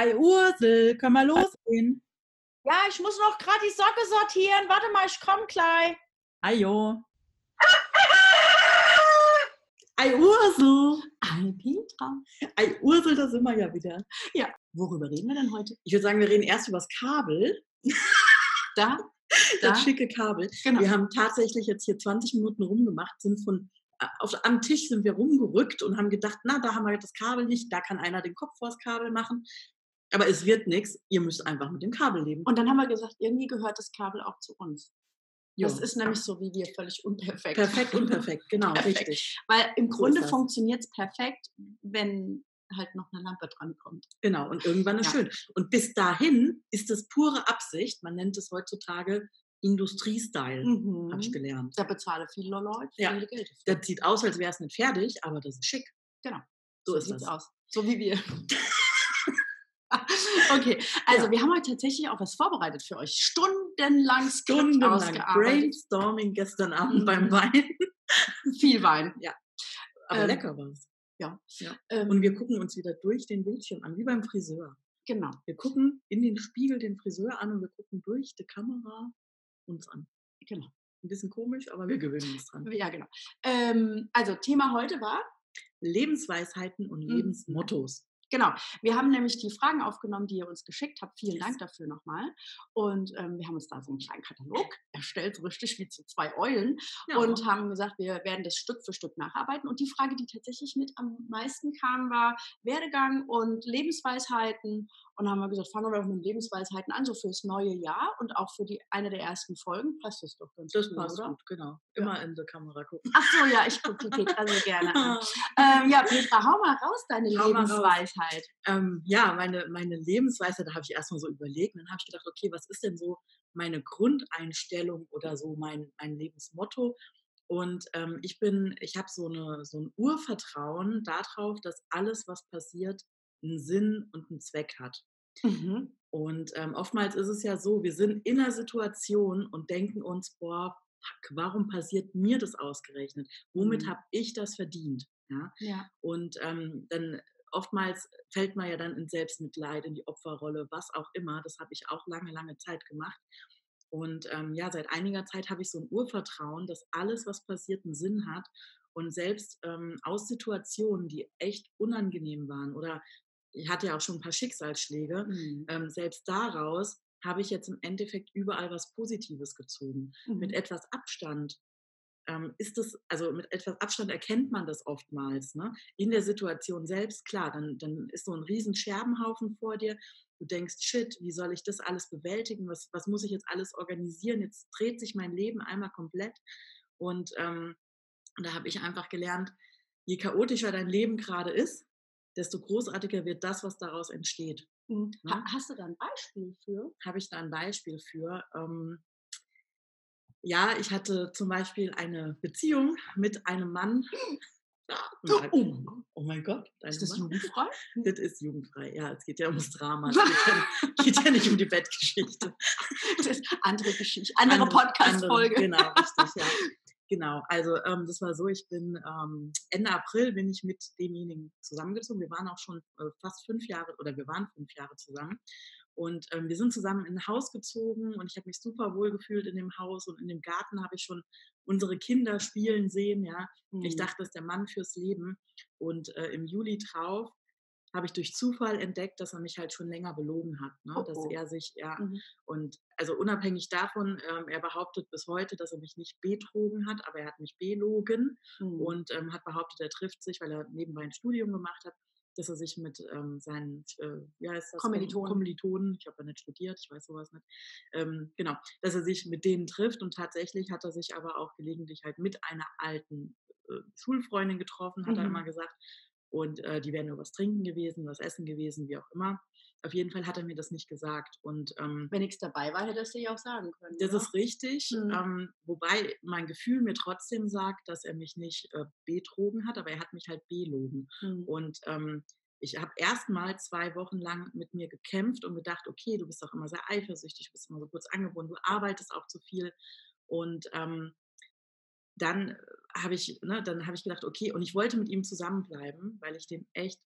Ei Ursel, können wir losgehen? Ja, ich muss noch gerade die Socke sortieren. Warte mal, ich komm gleich. Ajo. Ei Ursel. Ei Petra. Ei Ursel, da sind wir ja wieder. Ja, worüber reden wir denn heute? Ich würde sagen, wir reden erst über das Kabel. Da, Das da. schicke Kabel. Genau. Wir haben tatsächlich jetzt hier 20 Minuten rumgemacht, sind von äh, auf, am Tisch sind wir rumgerückt und haben gedacht, na, da haben wir das Kabel nicht, da kann einer den Kopf vors Kabel machen. Aber es wird nichts, ihr müsst einfach mit dem Kabel leben. Und dann haben wir gesagt, irgendwie gehört das Kabel auch zu uns. Ja. Das ist nämlich so wie wir, völlig unperfekt. perfekt und perfekt, genau, Perfekt. richtig. Weil im So Grunde ist funktioniert es perfekt, wenn halt noch eine Lampe dran kommt. Genau, und irgendwann ist Ja. schön. Und bis dahin ist es pure Absicht, man nennt es heutzutage Industriestyle, Mhm. habe ich gelernt. Da bezahle viele Leute Ja. viele Geld. dafür. Das sieht aus, als wäre es nicht fertig, aber das ist schick. Genau. So ist sieht's das. aus. So wie wir. okay, also Ja. wir haben heute tatsächlich auch was vorbereitet für euch. Stundenlang Stundenlang. Brainstorming gestern Abend Mhm. beim Wein. Viel Wein. Aber Ähm, lecker war es. Ähm, Und wir gucken uns wieder durch den Bildschirm an, wie beim Friseur. genau. Wir gucken in den Spiegel den Friseur an und wir gucken durch die Kamera uns an. Genau. Ein bisschen komisch, aber wir gewöhnen uns dran. Ja, genau. Ähm, also Thema heute war, Lebensweisheiten und Mhm. Lebensmottos. Genau, wir haben nämlich die Fragen aufgenommen, die ihr uns geschickt habt. Vielen Dank dafür nochmal. Und ähm, wir haben uns da so einen kleinen Katalog erstellt, so richtig wie zu zwei Eulen. Ja. und haben gesagt, wir werden das Stück für Stück nacharbeiten. Und die Frage, die tatsächlich mit am meisten kam, war Werdegang und Lebensweisheiten. Und dann haben wir gesagt, fangen wir doch mit Lebensweisheiten an, so fürs neue Jahr und auch für die eine der ersten Folgen. Passt das doch ganz das gut, passt oder? gut, genau. Immer in die Kamera gucken. Ach so, ja, ich gucke die Petra so gerne an. Ähm, ja, Petra, hau mal raus, deine Hau mal raus. Lebensweisheit. ähm, ja, meine, meine Lebensweise, da habe ich erstmal so überlegt. Und dann habe ich gedacht, okay, was ist denn so meine Grundeinstellung oder so mein, mein Lebensmotto? Und ähm, ich bin, ich habe so, eine, so ein Urvertrauen darauf, dass alles, was passiert, einen Sinn und einen Zweck hat. Mhm. Und ähm, oftmals ist es ja so, wir sind in einer Situation und denken uns, boah, fuck, warum passiert mir das ausgerechnet? Womit Mhm. habe ich das verdient? Ja? Ja. Und ähm, dann oftmals fällt man ja dann in Selbstmitleid, in die Opferrolle, was auch immer. Das habe ich auch lange, lange Zeit gemacht. Und ähm, ja, seit einiger Zeit habe ich so ein Urvertrauen, dass alles, was passiert, einen Sinn hat. Und selbst ähm, aus Situationen, die echt unangenehm waren oder ich hatte ja auch schon ein paar Schicksalsschläge, Mhm. ähm, selbst daraus habe ich jetzt im Endeffekt überall was Positives gezogen. Mit Mhm. etwas Abstand ähm, ist es, also mit etwas Abstand erkennt man das oftmals. Ne? In der Situation selbst, klar, dann, dann ist so ein riesen Scherbenhaufen vor dir. Du denkst, shit, wie soll ich das alles bewältigen? Was, was muss ich jetzt alles organisieren? Jetzt dreht sich mein Leben einmal komplett. Und ähm, da habe ich einfach gelernt, je chaotischer dein Leben gerade ist, desto großartiger wird das, was daraus entsteht. Mhm. Ne? Ha- Hast du da ein Beispiel für? habe ich da ein Beispiel für. Ähm, ja, ich hatte zum Beispiel eine Beziehung mit einem Mann. Ja, ein- Oh mein Gott. oh mein Gott, Ist das Mann? jugendfrei? Das ist jugendfrei. Ja, es geht ja ums Drama. Es geht ja, geht ja nicht um die Bettgeschichte. Das ist andere Geschichte, andere, Andere- Podcast-Folge. Genau, richtig, ja. Genau, also ähm, das war so, ich bin ähm, Ende April bin ich mit demjenigen zusammengezogen. Wir waren auch schon äh, fast fünf Jahre oder wir waren fünf Jahre zusammen. Und ähm, wir sind zusammen in ein Haus gezogen und ich habe mich super wohl gefühlt in dem Haus und in dem Garten habe ich schon unsere Kinder spielen sehen, ja. Ich Mhm. dachte, das ist der Mann fürs Leben. Und äh, im Juli drauf habe ich durch Zufall entdeckt, dass er mich halt schon länger belogen hat. Ne? Oh, dass oh. er sich, ja, Mhm. und also unabhängig davon, ähm, er behauptet bis heute, dass er mich nicht betrogen hat, aber er hat mich belogen Mhm. und ähm, hat behauptet, er trifft sich, weil er nebenbei ein Studium gemacht hat, dass er sich mit ähm, seinen, äh, wie heißt das? Kom- Kommilitonen. Kommilitonen, ich habe ja nicht studiert, ich weiß sowas nicht, ähm, genau, dass er sich mit denen trifft und tatsächlich hat er sich aber auch gelegentlich halt mit einer alten äh, Schulfreundin getroffen, hat er Mhm. immer gesagt. Und äh, die wären nur was trinken gewesen, was essen gewesen, wie auch immer. Auf jeden Fall hat er mir das nicht gesagt. Und ähm, Wenn nichts dabei war, hättest du ja auch sagen können. das oder? ist richtig, Mhm. ähm, wobei mein Gefühl mir trotzdem sagt, dass er mich nicht äh, betrogen hat, aber er hat mich halt belogen. Mhm. Und ähm, ich habe erst mal zwei Wochen lang mit mir gekämpft und gedacht, okay, du bist auch immer sehr eifersüchtig, bist immer so kurz angebunden, du arbeitest auch zu viel. Und ähm, dann habe ich, ne, dann habe ich gedacht, okay, und ich wollte mit ihm zusammenbleiben, weil ich den echt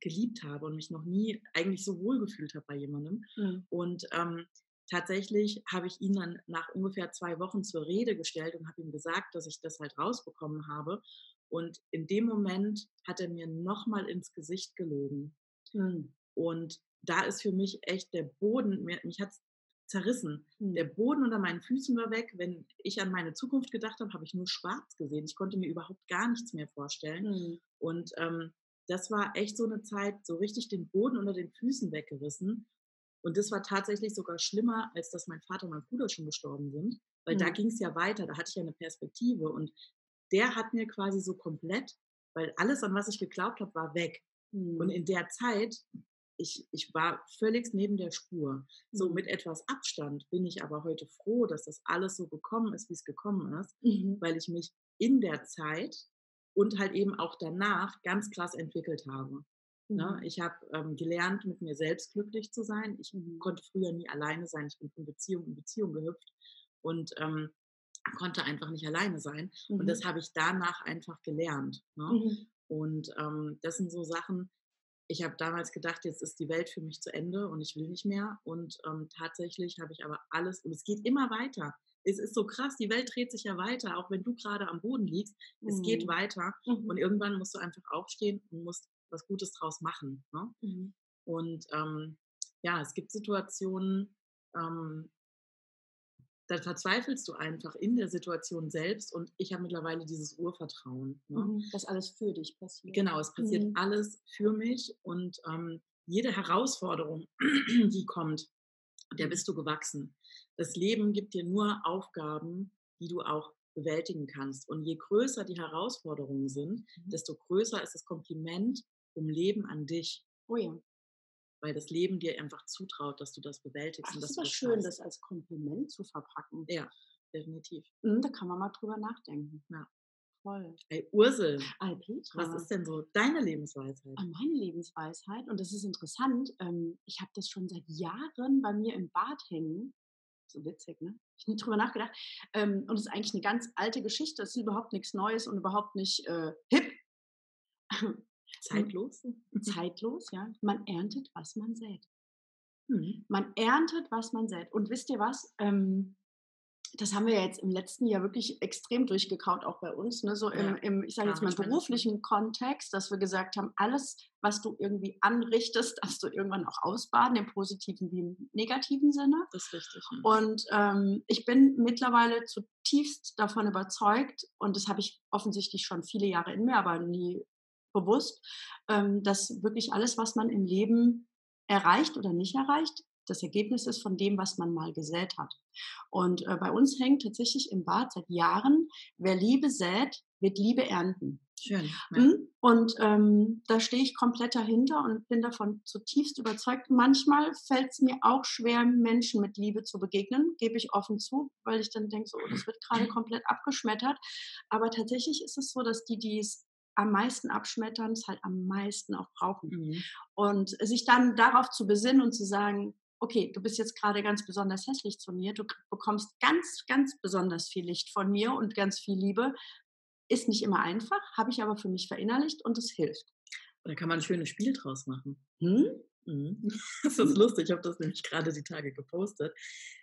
geliebt habe und mich noch nie eigentlich so wohl gefühlt habe bei jemandem. Mhm. Und ähm, tatsächlich habe ich ihn dann nach ungefähr zwei Wochen zur Rede gestellt und habe ihm gesagt, dass ich das halt rausbekommen habe. Und in dem Moment hat er mir nochmal ins Gesicht gelogen. Mhm. Und da ist für mich echt der Boden, mich hat es zerrissen. Mhm. Der Boden unter meinen Füßen war weg. Wenn ich an meine Zukunft gedacht habe, habe ich nur schwarz gesehen. Ich konnte mir überhaupt gar nichts mehr vorstellen. Mhm. Und ähm, das war echt so eine Zeit, so richtig den Boden unter den Füßen weggerissen. Und das war tatsächlich sogar schlimmer, als dass mein Vater und mein Bruder schon gestorben sind, weil mhm. da ging es ja weiter, da hatte ich ja eine Perspektive. Und der hat mir quasi so komplett, weil alles, an was ich geglaubt habe, war weg. Und in der Zeit, ich, ich war völlig neben der Spur. So mhm. mit etwas Abstand bin ich aber heute froh, dass das alles so gekommen ist, wie es gekommen ist, mhm. weil ich mich in der Zeit und halt eben auch danach ganz krass entwickelt habe. Ne? Mhm. Ich habe ähm, gelernt, mit mir selbst glücklich zu sein. Ich mhm. konnte früher nie alleine sein. Ich bin von Beziehung in Beziehung gehüpft und ähm, konnte einfach nicht alleine sein. Mhm. Und das habe ich danach einfach gelernt. Ne? Mhm. Und ähm, das sind so Sachen, ich habe damals gedacht, jetzt ist die Welt für mich zu Ende und ich will nicht mehr. Und ähm, tatsächlich habe ich aber alles, und es geht immer weiter. Es ist so krass, die Welt dreht sich ja weiter, auch wenn du gerade am Boden liegst. Es geht mhm. weiter. Mhm. Und irgendwann musst du einfach aufstehen und musst was Gutes draus machen. Ne? Mhm. Und ähm, ja, es gibt Situationen, ähm, dann verzweifelst du einfach in der Situation selbst und ich habe mittlerweile dieses Urvertrauen. Ne? Mhm, dass alles für dich passiert. Genau, es passiert mhm. alles für mich und ähm, jede Herausforderung, die kommt, der bist du gewachsen. Das Leben gibt dir nur Aufgaben, die du auch bewältigen kannst. Und je größer die Herausforderungen sind, mhm. desto größer ist das Kompliment vom Leben an dich. Oh ja weil das Leben dir einfach zutraut, dass du das bewältigst. Ach, das ist aber schön, das als Kompliment zu verpacken. Ja, definitiv. Mhm, da kann man mal drüber nachdenken. Ja. Voll. Hey, Ursel, Hey, was ist denn so deine Lebensweisheit? Ah, meine Lebensweisheit, und das ist interessant, ähm, ich habe das schon seit Jahren bei mir im Bad hängen. So witzig, ne? Ich habe nie drüber nachgedacht. Ähm, und es ist eigentlich eine ganz alte Geschichte. Es ist überhaupt nichts Neues und überhaupt nicht äh, hip. Zeitlos? Zeitlos, ja. Man erntet, was man sät. Mhm. Man erntet, was man sät. Und wisst ihr was? Ähm, das haben wir ja jetzt im letzten Jahr wirklich extrem durchgekaut, auch bei uns, ne? so im, im ich sage jetzt mal, beruflichen Kontext, dass wir gesagt haben, alles, was du irgendwie anrichtest, darfst du irgendwann auch ausbaden, im positiven wie im negativen Sinne. Das ist richtig. Ja. Und ähm, ich bin mittlerweile zutiefst davon überzeugt, und das habe ich offensichtlich schon viele Jahre in mir, aber nie bewusst, ähm, dass wirklich alles, was man im Leben erreicht oder nicht erreicht, das Ergebnis ist von dem, was man mal gesät hat. Und äh, bei uns hängt tatsächlich im Bad seit Jahren, wer Liebe sät, wird Liebe ernten. Schön. Ja. Hm? Und ähm, da stehe ich komplett dahinter und bin davon zutiefst überzeugt. Manchmal fällt es mir auch schwer, Menschen mit Liebe zu begegnen, gebe ich offen zu, weil ich dann denke, so, oh, das wird gerade komplett abgeschmettert. Aber tatsächlich ist es so, dass die, die es am meisten abschmettern, es halt am meisten auch brauchen. Mhm. Und sich dann darauf zu besinnen und zu sagen, okay, du bist jetzt gerade ganz besonders hässlich zu mir, du bekommst ganz, ganz besonders viel Licht von mir und ganz viel Liebe, ist nicht immer einfach, habe ich aber für mich verinnerlicht und es hilft. Da kann man ein schönes Spiel draus machen. Hm? Mhm. Das ist lustig, ich habe das nämlich gerade die Tage gepostet.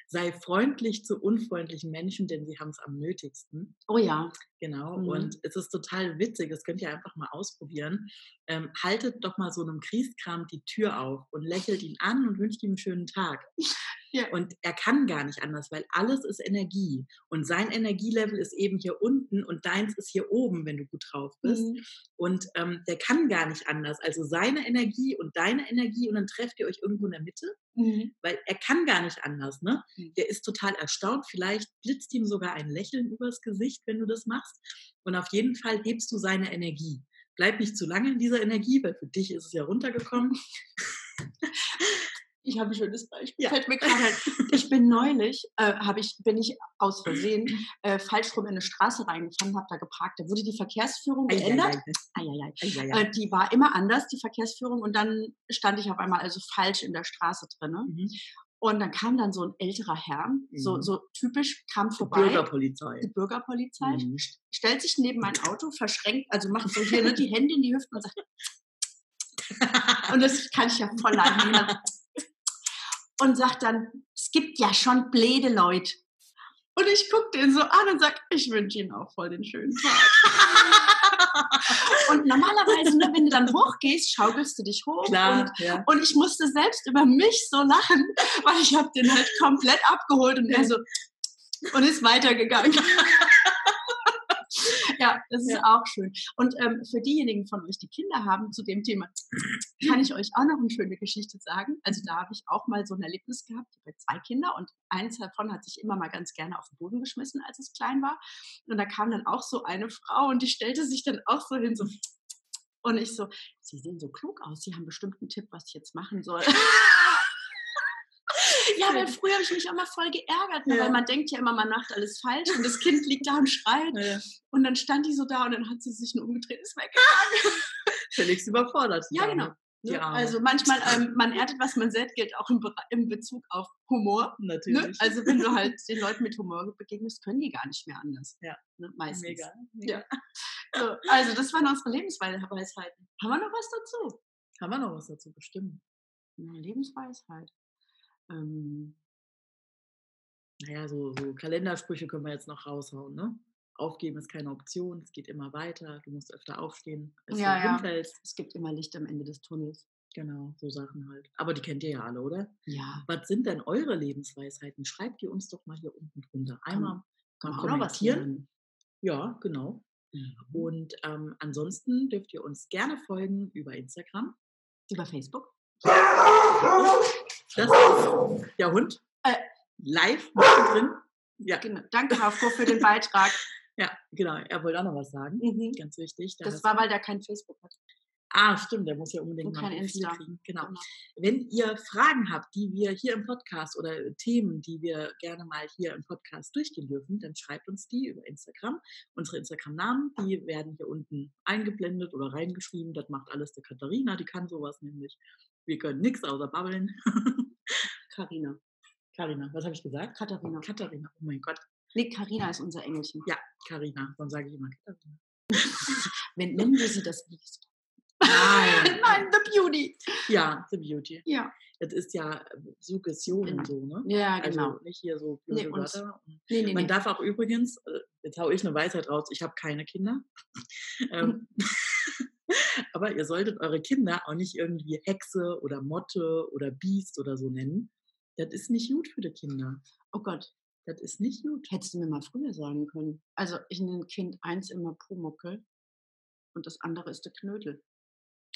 Sei freundlich zu unfreundlichen Menschen, denn sie haben es am nötigsten. Oh ja. Genau. Mhm. Und es ist total witzig, das könnt ihr einfach mal ausprobieren. Ähm, haltet doch mal so einem Kriegskram die Tür auf und lächelt ihn an und wünscht ihm einen schönen Tag. Ja. Und er kann gar nicht anders, weil alles ist Energie. Und sein Energielevel ist eben hier unten und deins ist hier oben, wenn du gut drauf bist. Mhm. Und ähm, der kann gar nicht anders. Also seine Energie und deine Energie und dann trefft ihr euch irgendwo in der Mitte, mhm. weil er kann gar nicht anders. Ne? Mhm. Der ist total erstaunt. Vielleicht blitzt ihm sogar ein Lächeln übers Gesicht, wenn du das machst. Und auf jeden Fall hebst du seine Energie. Bleib nicht zu lange in dieser Energie, weil für dich ist es ja runtergekommen. Ich habe ein schönes Beispiel. Ja. Fällt mir gerade. Ich bin neulich, äh, ich, bin ich aus Versehen äh, falsch rum in eine Straße reingefahren, habe da geparkt. Da wurde die Verkehrsführung geändert. Äh, die war immer anders, die Verkehrsführung. Und dann stand ich auf einmal also falsch in der Straße drin. Mhm. Und dann kam dann so ein älterer Herr, mhm. so, so typisch, kam vorbei. Die Bürgerpolizei. Die Bürgerpolizei. Mhm. Stellt sich neben mein Auto, verschränkt, also macht so hier ne, die Hände in die Hüften und sagt, Und das kann ich ja voll leiden. Und sagt dann, es gibt ja schon bläde Leute. Und ich gucke den so an und sage, ich wünsche Ihnen auch voll den schönen Tag. und normalerweise, ne, wenn du dann hochgehst, schaukelst du dich hoch. Klar, und, ja. und ich musste selbst über mich so lachen, weil ich habe den halt komplett abgeholt und er so und ist weitergegangen. ja, das ist Ja. auch schön. Und ähm, für diejenigen von euch, die Kinder haben, zu dem Thema kann ich euch auch noch eine schöne Geschichte sagen. Also da habe ich auch mal so ein Erlebnis gehabt. Ich habe zwei Kinder und eins davon hat sich immer mal ganz gerne auf den Boden geschmissen, als es klein war. Und da kam dann auch so eine Frau und die stellte sich dann auch so hin, so und ich so, Sie sehen so klug aus, Sie haben bestimmt einen Tipp, was ich jetzt machen soll. Ja, weil früher habe ich mich auch mal voll geärgert, ne, Ja. weil man denkt ja immer, man macht alles falsch und das Kind liegt da und schreit. Ja, Und dann stand die so da und dann hat sie sich nur umgedreht, ist weggegangen. Felix überfordert. Ja, genau. Ne? Arme. Also manchmal, ähm, man erntet, was man sät, gilt auch im, Bere- im Bezug auf Humor. Ne? Natürlich. Also wenn du halt den Leuten mit Humor begegnest, können die gar nicht mehr anders. Ja. Ne? Meistens. Mega. mega. Ja. So, also das waren unsere Lebensweisheiten. Haben wir noch was dazu? Haben wir noch was dazu bestimmt? Eine Lebensweisheit. Ähm, Naja, so, so Kalendersprüche können wir jetzt noch raushauen, ne? Aufgeben ist keine Option, es geht immer weiter, du musst öfter aufstehen, als Ja, ja. hinfällst. es gibt immer Licht am Ende des Tunnels. Genau, so Sachen halt. Aber die kennt ihr ja alle, oder? Ja. Was sind denn eure Lebensweisheiten? Schreibt die uns doch mal hier unten drunter. Einmal Kann was kommentieren. Ja, genau. Mhm. Und ähm, ansonsten dürft ihr uns gerne folgen über Instagram. Über Facebook? Das ist der Hund. Äh. Live mittendrin. Ja, Genau. Danke, Rafko, für den Beitrag. ja, genau. Er wollte auch noch was sagen. Mhm. Ganz wichtig. da Das war, weil der kein Facebook hat. Ah, stimmt, der muss ja unbedingt Und mal ein Insta. kriegen. Genau. Genau. Wenn ihr Fragen habt, die wir hier im Podcast oder Themen, die wir gerne mal hier im Podcast durchgehen dürfen, dann schreibt uns die über Instagram. Unsere Instagram-Namen, die werden hier unten eingeblendet oder reingeschrieben. Das macht alles der Katharina, die kann sowas nämlich. Wir können nichts außer babbeln. Carina. Karina, was habe ich gesagt? Katharina. Katharina, oh mein Gott. Nee, Carina ist unser Engelchen. Ja, Karina, dann sage ich immer Katharina. Wenn nennen wir sie das Biest. Nein. Nein, The Beauty. Ja, The Beauty. Ja. Das ist ja äh, Suggestion Genau. so, ne? Ja, Also genau. nicht hier so Nee, blöde uns- Wörter. Nee, nee, Man nee. darf auch übrigens, äh, jetzt hau ich eine Weisheit raus, ich habe keine Kinder. ähm, aber ihr solltet eure Kinder auch nicht irgendwie Hexe oder Motte oder Biest oder so nennen. Das ist nicht gut für die Kinder. Oh Gott, Das ist nicht gut. hättest du mir mal früher sagen können. Also ich nenne Kind eins immer Pumuckel und das andere ist der Knödel.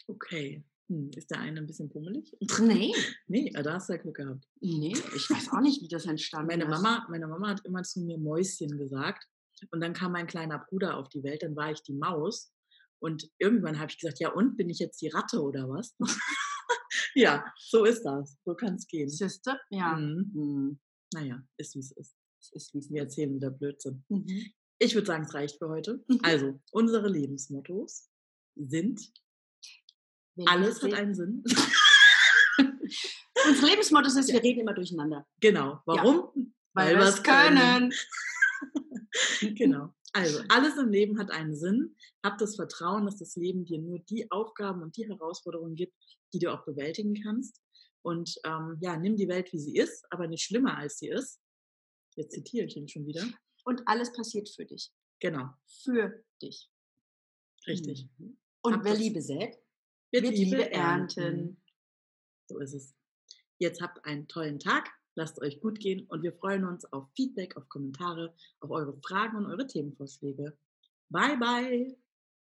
Okay. Hm, ist der eine ein bisschen pummelig? Nee, nee, äh, da hast du ja Glück gehabt. nee, ich weiß auch nicht, wie das entstanden Meine ist. Mama, meine Mama hat immer zu mir Mäuschen gesagt. Und dann kam mein kleiner Bruder auf die Welt, dann war ich die Maus. Und irgendwann habe ich gesagt, ja und, bin ich jetzt die Ratte oder was? ja, so ist das. So kann es gehen. Siehste? Ja. Mhm. Mhm. Naja, ist wie es ist. Ist wie es Wir erzählen wieder Blödsinn. Mhm. Ich würde sagen, es reicht für heute. Mhm. Also, unsere Lebensmottos sind, Wenn alles wir hat einen Sinn. Unser Lebensmotto ist, wir reden immer durcheinander. genau. Warum? Weil, wir wir's es können. Genau. Also, alles im Leben hat einen Sinn. Hab das Vertrauen, dass das Leben dir nur die Aufgaben und die Herausforderungen gibt, die du auch bewältigen kannst. Und ähm, ja, nimm die Welt, wie sie ist, aber nicht schlimmer, als sie ist. Jetzt zitiere ich ihn schon wieder. Und alles passiert für dich. Genau, Für dich. richtig. Mhm. Und Hab wer Liebe sät, Wird wird Liebe ernten. So ist es. Jetzt habt einen tollen Tag. Lasst euch gut gehen und wir freuen uns auf Feedback, auf Kommentare, auf eure Fragen und eure Themenvorschläge. Bye, bye.